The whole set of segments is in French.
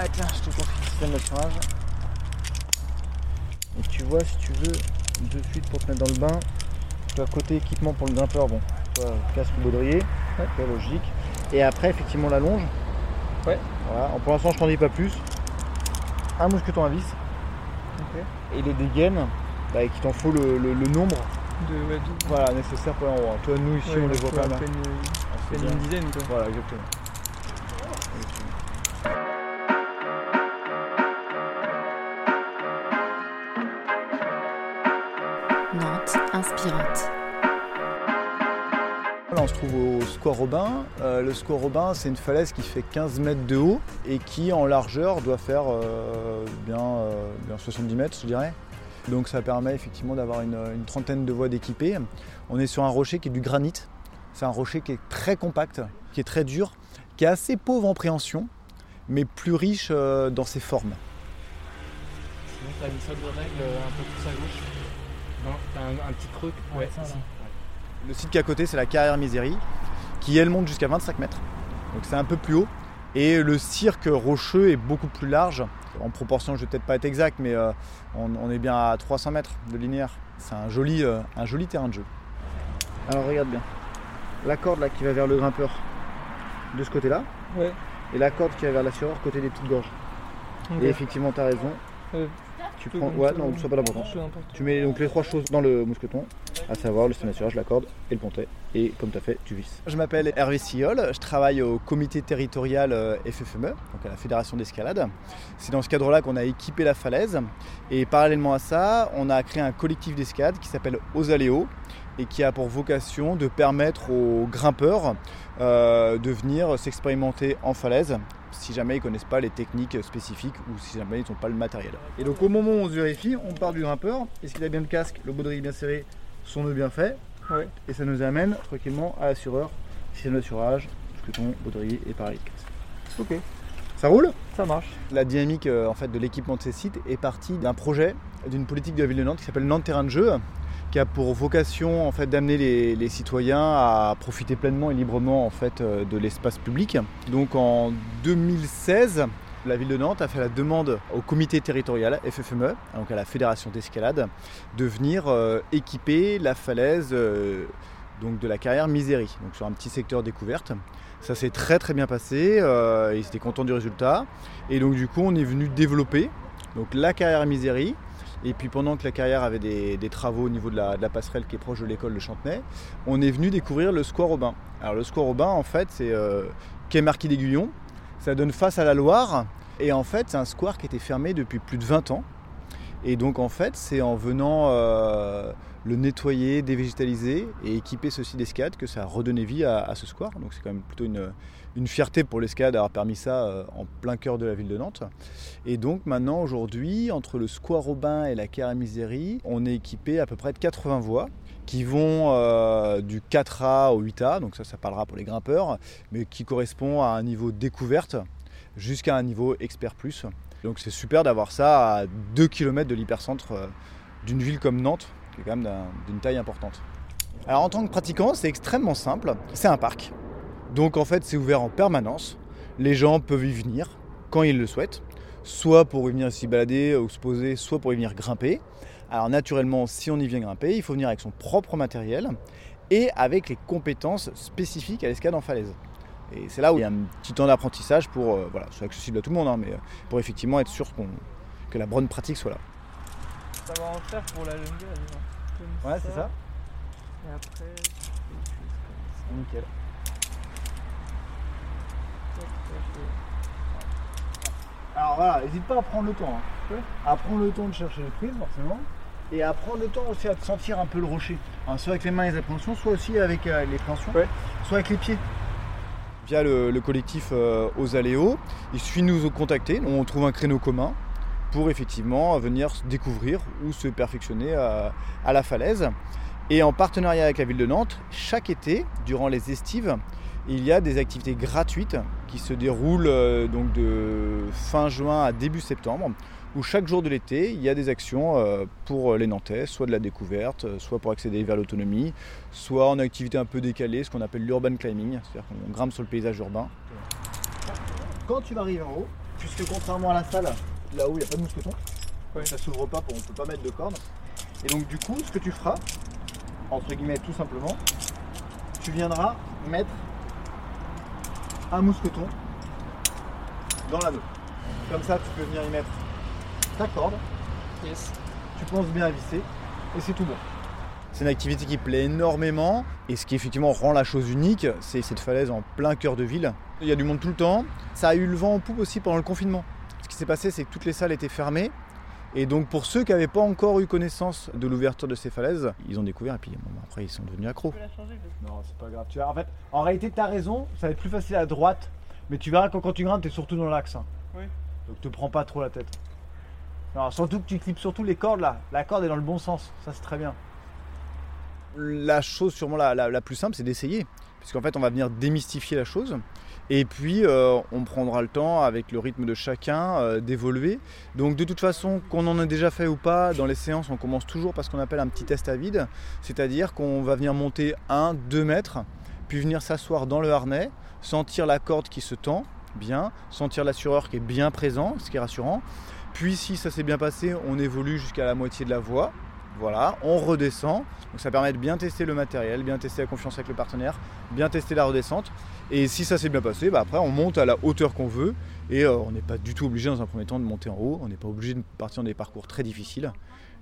Ah tiens, je te confie le système d'assurage. Et tu vois, si tu veux, de suite pour te mettre dans le bain, tu as côté équipement pour le grimpeur, bon, toi, casque ou baudrier, ouais. logique. Et après, effectivement, la longe. Ouais. Voilà. Pour l'instant, je t'en dis pas plus. Un mousqueton à vis. Et les dégaines, bah, qu'il t'en faut le, le- le nombre De, ouais, de- voilà, nécessaire pour hein. Toi, nous, ici, ouais, on les voit pas mal. Ah, à peine une dizaine quoi. Voilà, exactement. Nantes inspirante. Là, on se trouve au Square Robin. Euh, le Square Robin, c'est une falaise qui fait 15 mètres de haut et qui, en largeur, doit faire euh, bien, euh, bien 70 mètres, je dirais. Donc ça permet effectivement d'avoir une, une trentaine de voies d'équipés. On est sur un rocher qui est du granit. C'est un rocher qui est très compact, qui est très dur, qui est assez pauvre en préhension, mais plus riche euh, dans ses formes. Sinon t'as une salle de règle euh, un peu plus à gauche. Non, t'as un, un petit creux. Ouais, ça, ici. là. Le site qui est à côté, c'est la carrière Misérie, qui elle monte jusqu'à 25 mètres. Donc c'est un peu plus haut. Et le cirque rocheux est beaucoup plus large. En proportion, je vais peut-être pas être exact, mais euh, on, on est bien à 300 mètres de linéaire. C'est un joli, euh, un joli terrain de jeu. Alors regarde bien. La corde là qui va vers le grimpeur de ce côté-là, Ouais. et la corde qui va vers l'assureur côté des petites gorges. Et effectivement, tu as raison. Euh, Tu prends. Ouais, non, ça n'a pas d'importance. Tu mets donc les trois choses dans le mousqueton, à savoir le système d'assurage, la corde et le pontet. Et comme tu as fait, tu visses. Je m'appelle Hervé Sillol, je travaille au comité territorial euh, FFME, donc à la Fédération d'escalade. C'est dans ce cadre-là qu'on a équipé la falaise. Et parallèlement à ça, on a créé un collectif d'escalade qui s'appelle Osaléo et qui a pour vocation de permettre aux grimpeurs euh, de venir s'expérimenter en falaise si jamais ils connaissent pas les techniques spécifiques ou si jamais ils n'ont pas le matériel. Et donc au moment où on se vérifie, on part du grimpeur, est-ce qu'il a bien le casque, le baudrier bien serré, son nœud bien fait, Ouais. et ça nous amène tranquillement à l'assureur, système d'assurage, mousqueton, baudrier et pareil. casque. Ok. Ça roule? Ça marche. La dynamique euh, en fait, de l'équipement de ces sites est partie d'un projet, d'une politique de la ville de Nantes qui s'appelle Nantes Terrain de Jeu, qui a pour vocation en fait, d'amener les, citoyens à profiter pleinement et librement en fait, euh, de l'espace public. Donc en 2016, la ville de Nantes a fait la demande au comité territorial FFME, donc à la fédération d'escalade, de venir euh, équiper la falaise euh, donc de la carrière Misérie, donc sur un petit secteur découverte. Ça s'est très très bien passé, ils étaient contents du résultat. Et donc du coup on est venu développer donc, la carrière Misérie. Et puis pendant que la carrière avait des, travaux au niveau de la, passerelle qui est proche de l'école de Chantenay, on est venu découvrir le Square Aubin. Alors le Square Aubin en fait c'est euh, quai Marquis d'Aiguillon, ça donne face à la Loire. Et en fait c'est un square qui était fermé depuis plus de 20 ans. Et donc en fait c'est en venant euh, le nettoyer, dévégétaliser et équiper ceci d'escalade que ça a redonné vie à, ce square. Donc c'est quand même plutôt une, fierté pour l'escalade d'avoir permis ça euh, en plein cœur de la ville de Nantes. Et donc maintenant aujourd'hui, entre le square Aubin et la carrière Misérie, on est équipé à peu près de 80 voies qui vont euh, du 4A au 8A, donc ça ça parlera pour les grimpeurs, mais qui correspond à un niveau découverte jusqu'à un niveau expert plus. Donc c'est super d'avoir ça à 2 km de l'hypercentre euh, d'une ville comme Nantes, qui est quand même d'un- d'une taille importante. Alors en tant que pratiquant, c'est extrêmement simple. C'est un parc. Donc en fait, c'est ouvert en permanence. Les gens peuvent y venir quand ils le souhaitent, soit pour y venir s'y balader ou se poser, soit pour y venir grimper. Alors naturellement, si on y vient grimper, il faut venir avec son propre matériel et avec les compétences spécifiques à l'escalade en falaise. Et c'est là où il y a un petit temps d'apprentissage pour, euh, voilà, c'est accessible à tout le monde, hein, mais euh, pour effectivement être sûr que la bonne pratique soit là. Ça va en faire pour la longueur. Ouais, c'est ça. Et après. Nickel. Alors voilà, n'hésite pas à prendre le temps. hein. À prendre le temps de chercher les prises, forcément. Et à prendre le temps aussi à te sentir un peu le rocher. Hein, soit avec les mains et les appréhensions, soit aussi avec euh, les préhensions, Ouais. soit avec les pieds. Via le, le collectif euh, Osaléo, il suffit de nous contacter, on trouve un créneau commun pour effectivement venir découvrir ou se perfectionner à, la falaise. Et en partenariat avec la ville de Nantes, chaque été, durant les estives, il y a des activités gratuites qui se déroulent euh, donc de fin juin à début septembre, où chaque jour de l'été, il y a des actions euh, pour les Nantais, soit de la découverte, euh, soit pour accéder vers l'autonomie, soit en activité un peu décalée, ce qu'on appelle l'urban climbing, c'est-à-dire qu'on grimpe sur le paysage urbain. Quand tu vas arriver en haut, puisque contrairement à la salle, là où il n'y a pas de mousqueton, Ouais. ça s'ouvre pas, pour, on peut pas mettre de corde. Et donc du coup, ce que tu feras, entre guillemets tout simplement, tu viendras mettre un mousqueton dans l'anneau. Comme ça, tu peux venir y mettre ta corde, Yes. tu penses bien à visser, et c'est tout bon. C'est une activité qui plaît énormément, et ce qui effectivement rend la chose unique, c'est cette falaise en plein cœur de ville. Il y a du monde tout le temps. Ça a eu le vent en poupe aussi pendant le confinement. Ce qui s'est passé, c'est que toutes les salles étaient fermées. Et donc pour ceux qui n'avaient pas encore eu connaissance de l'ouverture de ces falaises, ils ont découvert et puis bon, après ils sont devenus accros. Non, c'est pas grave. Tu vois, en fait, en réalité, tu as raison, ça va être plus facile à droite, mais tu verras que quand tu grimpes, tu es surtout dans l'axe. hein. Oui. Donc te prends pas trop la tête. Alors, surtout que tu clips surtout les cordes là. La corde est dans le bon sens, ça c'est très bien. La chose sûrement la, la- la plus simple, c'est d'essayer. Puisqu'en fait, on va venir démystifier la chose. Et puis, euh, on prendra le temps, avec le rythme de chacun, euh, d'évoluer. Donc, de toute façon, qu'on en ait déjà fait ou pas, dans les séances, on commence toujours par ce qu'on appelle un petit test à vide. C'est-à-dire qu'on va venir monter 1, 2 mètres, puis venir s'asseoir dans le harnais, sentir la corde qui se tend bien, sentir l'assureur qui est bien présent, ce qui est rassurant. Puis, si ça s'est bien passé, on évolue jusqu'à la moitié de la voie. Voilà, on redescend. Donc ça permet de bien tester le matériel, bien tester la confiance avec le partenaire, bien tester la redescente. Et si ça s'est bien passé, bah après on monte à la hauteur qu'on veut. Et euh, on n'est pas du tout obligé dans un premier temps de monter en haut. On n'est pas obligé de partir dans des parcours très difficiles.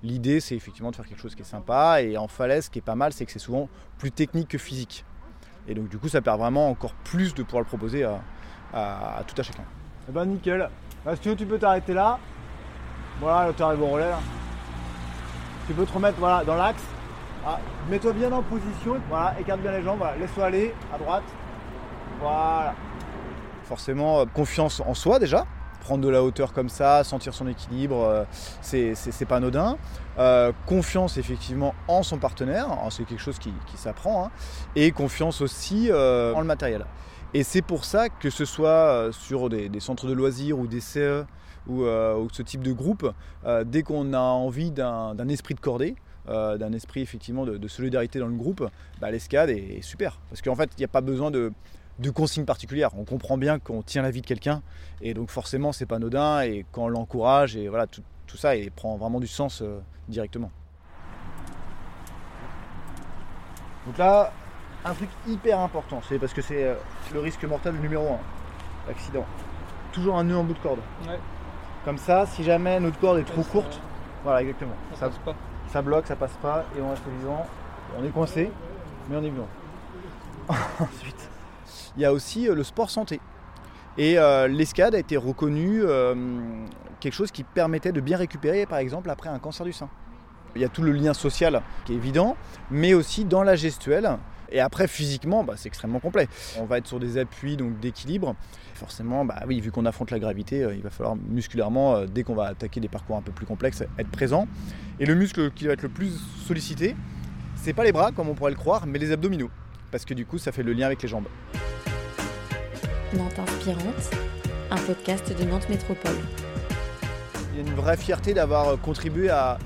L'idée c'est effectivement de faire quelque chose qui est sympa. Et en falaise, ce qui est pas mal, c'est que c'est souvent plus technique que physique. Et donc du coup ça permet vraiment encore plus de pouvoir le proposer à, tout à chacun. Eh ben nickel. Si tu veux, tu peux t'arrêter là. Voilà, là, tu au relais. Tu peux te remettre voilà, dans l'axe. Ah, Mets-toi bien en position. Voilà, écarte bien les jambes. Voilà, Laisse-toi aller à droite. Voilà. Forcément, euh, confiance en soi déjà. Prendre de la hauteur comme ça, sentir son équilibre, euh, c'est pas anodin. Euh, confiance effectivement en son partenaire, Alors, c'est quelque chose qui, qui s'apprend. hein. Et confiance aussi euh, en le matériel. Et c'est pour ça que ce soit sur des, des centres de loisirs ou des CE ou, euh, ou ce type de groupe, euh, dès qu'on a envie d'un esprit de cordée, euh, d'un esprit effectivement de, solidarité dans le groupe, bah, est, super. Parce qu'en fait, il n'y a pas besoin de, consignes particulières. On comprend bien qu'on tient la vie de quelqu'un, et donc forcément, c'est pas anodin, et quand on l'encourage, et voilà, tout, ça et prend vraiment du sens directement. Donc là, un truc hyper important, c'est parce que c'est le risque mortel numéro un, l'accident. Toujours un nœud en bout de corde. Comme ça, si jamais notre corde est trop courte, voilà exactement, Ça ça, bloque, ça passe pas et on reste vivant. On est coincé, mais on est vivant. Ensuite, il y a aussi euh, le sport santé. Et euh, l'escalade a été reconnue euh, quelque chose qui permettait de bien récupérer, par exemple, après un cancer du sein. Il y a tout le lien social qui est évident, mais aussi dans la gestuelle. Et après, physiquement, bah, c'est extrêmement complet. On va être sur des appuis donc d'équilibre. Forcément, bah oui, vu qu'on affronte la gravité, euh, il va falloir musculairement, euh, dès qu'on va attaquer des parcours un peu plus complexes, être présent. Et le muscle qui va être le plus sollicité, c'est pas les bras comme on pourrait le croire, mais les abdominaux. Parce que du coup, ça fait le lien avec les jambes. Nantes Inspirante, un podcast de Nantes Métropole. Il y a une vraie fierté d'avoir euh, contribué à,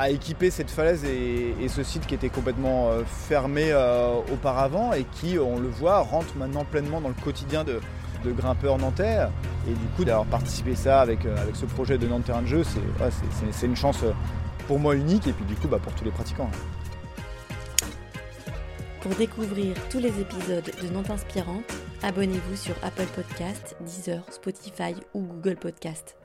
à équiper cette falaise et, ce site qui était complètement euh, fermé euh, auparavant et qui, on le voit, rentre maintenant pleinement dans le quotidien de, grimpeurs nantais. Et du coup, d'avoir participé à ça avec, euh, avec ce projet de Nantes de Jeu, c'est une chance pour moi unique et puis du coup bah, pour tous les pratiquants. Pour découvrir tous les épisodes de Nantes Inspirante, abonnez-vous sur Apple Podcast, Deezer, Spotify ou Google Podcast.